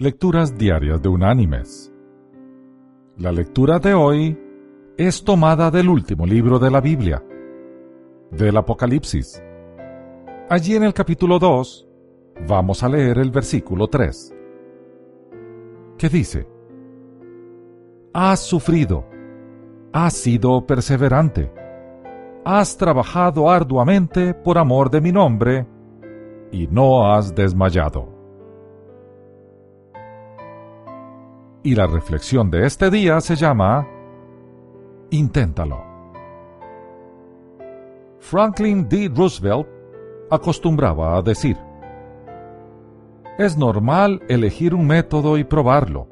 Lecturas Diarias de Unánimes. La lectura de hoy es tomada del último libro de la Biblia, del Apocalipsis. Allí en el capítulo 2 vamos a leer el versículo 3, que dice, Has sufrido, has sido perseverante, has trabajado arduamente por amor de mi nombre, y no has desmayado. Y la reflexión de este día se llama Inténtalo. Franklin D. Roosevelt acostumbraba a decir, es normal elegir un método y probarlo.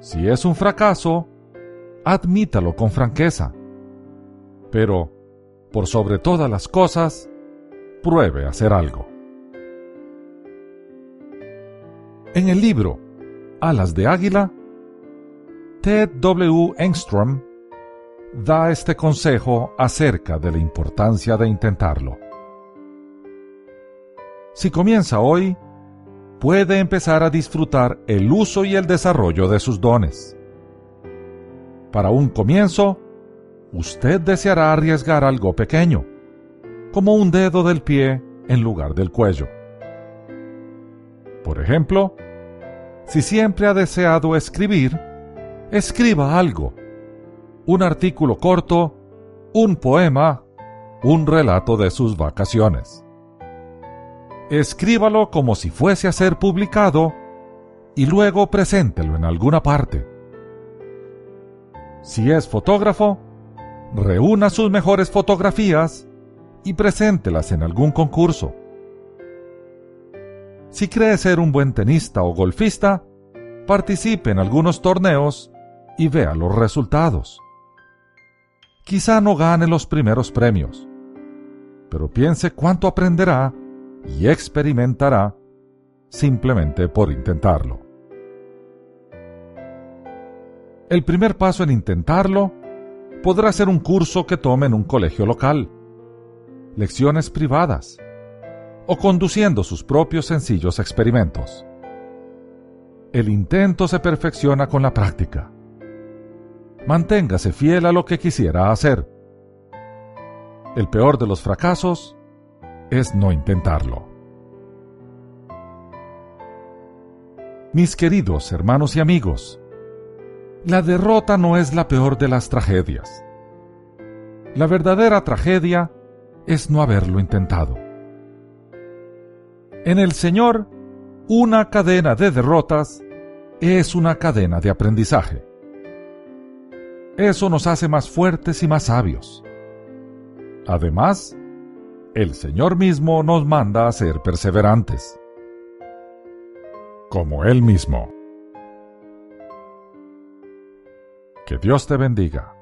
Si es un fracaso, admítalo con franqueza. Pero, por sobre todas las cosas, pruebe hacer algo. En el libro Alas de Águila, Ted W. Engstrom da este consejo acerca de la importancia de intentarlo. Si comienza hoy, puede empezar a disfrutar el uso y el desarrollo de sus dones. Para un comienzo, usted deseará arriesgar algo pequeño, como un dedo del pie en lugar del cuello. Por ejemplo, si siempre ha deseado escribir, escriba algo. Un artículo corto, un poema, un relato de sus vacaciones. Escríbalo como si fuese a ser publicado y luego preséntelo en alguna parte. Si es fotógrafo, reúna sus mejores fotografías y preséntelas en algún concurso. Si cree ser un buen tenista o golfista, participe en algunos torneos y vea los resultados. Quizá no gane los primeros premios, pero piense cuánto aprenderá y experimentará simplemente por intentarlo. El primer paso en intentarlo podrá ser un curso que tome en un colegio local, lecciones privadas, o conduciendo sus propios sencillos experimentos. El intento se perfecciona con la práctica. Manténgase fiel a lo que quisiera hacer. El peor de los fracasos es no intentarlo. Mis queridos hermanos y amigos, la derrota no es la peor de las tragedias. La verdadera tragedia es no haberlo intentado. En el Señor, una cadena de derrotas es una cadena de aprendizaje. Eso nos hace más fuertes y más sabios. Además, el Señor mismo nos manda a ser perseverantes. Como Él mismo. Que Dios te bendiga.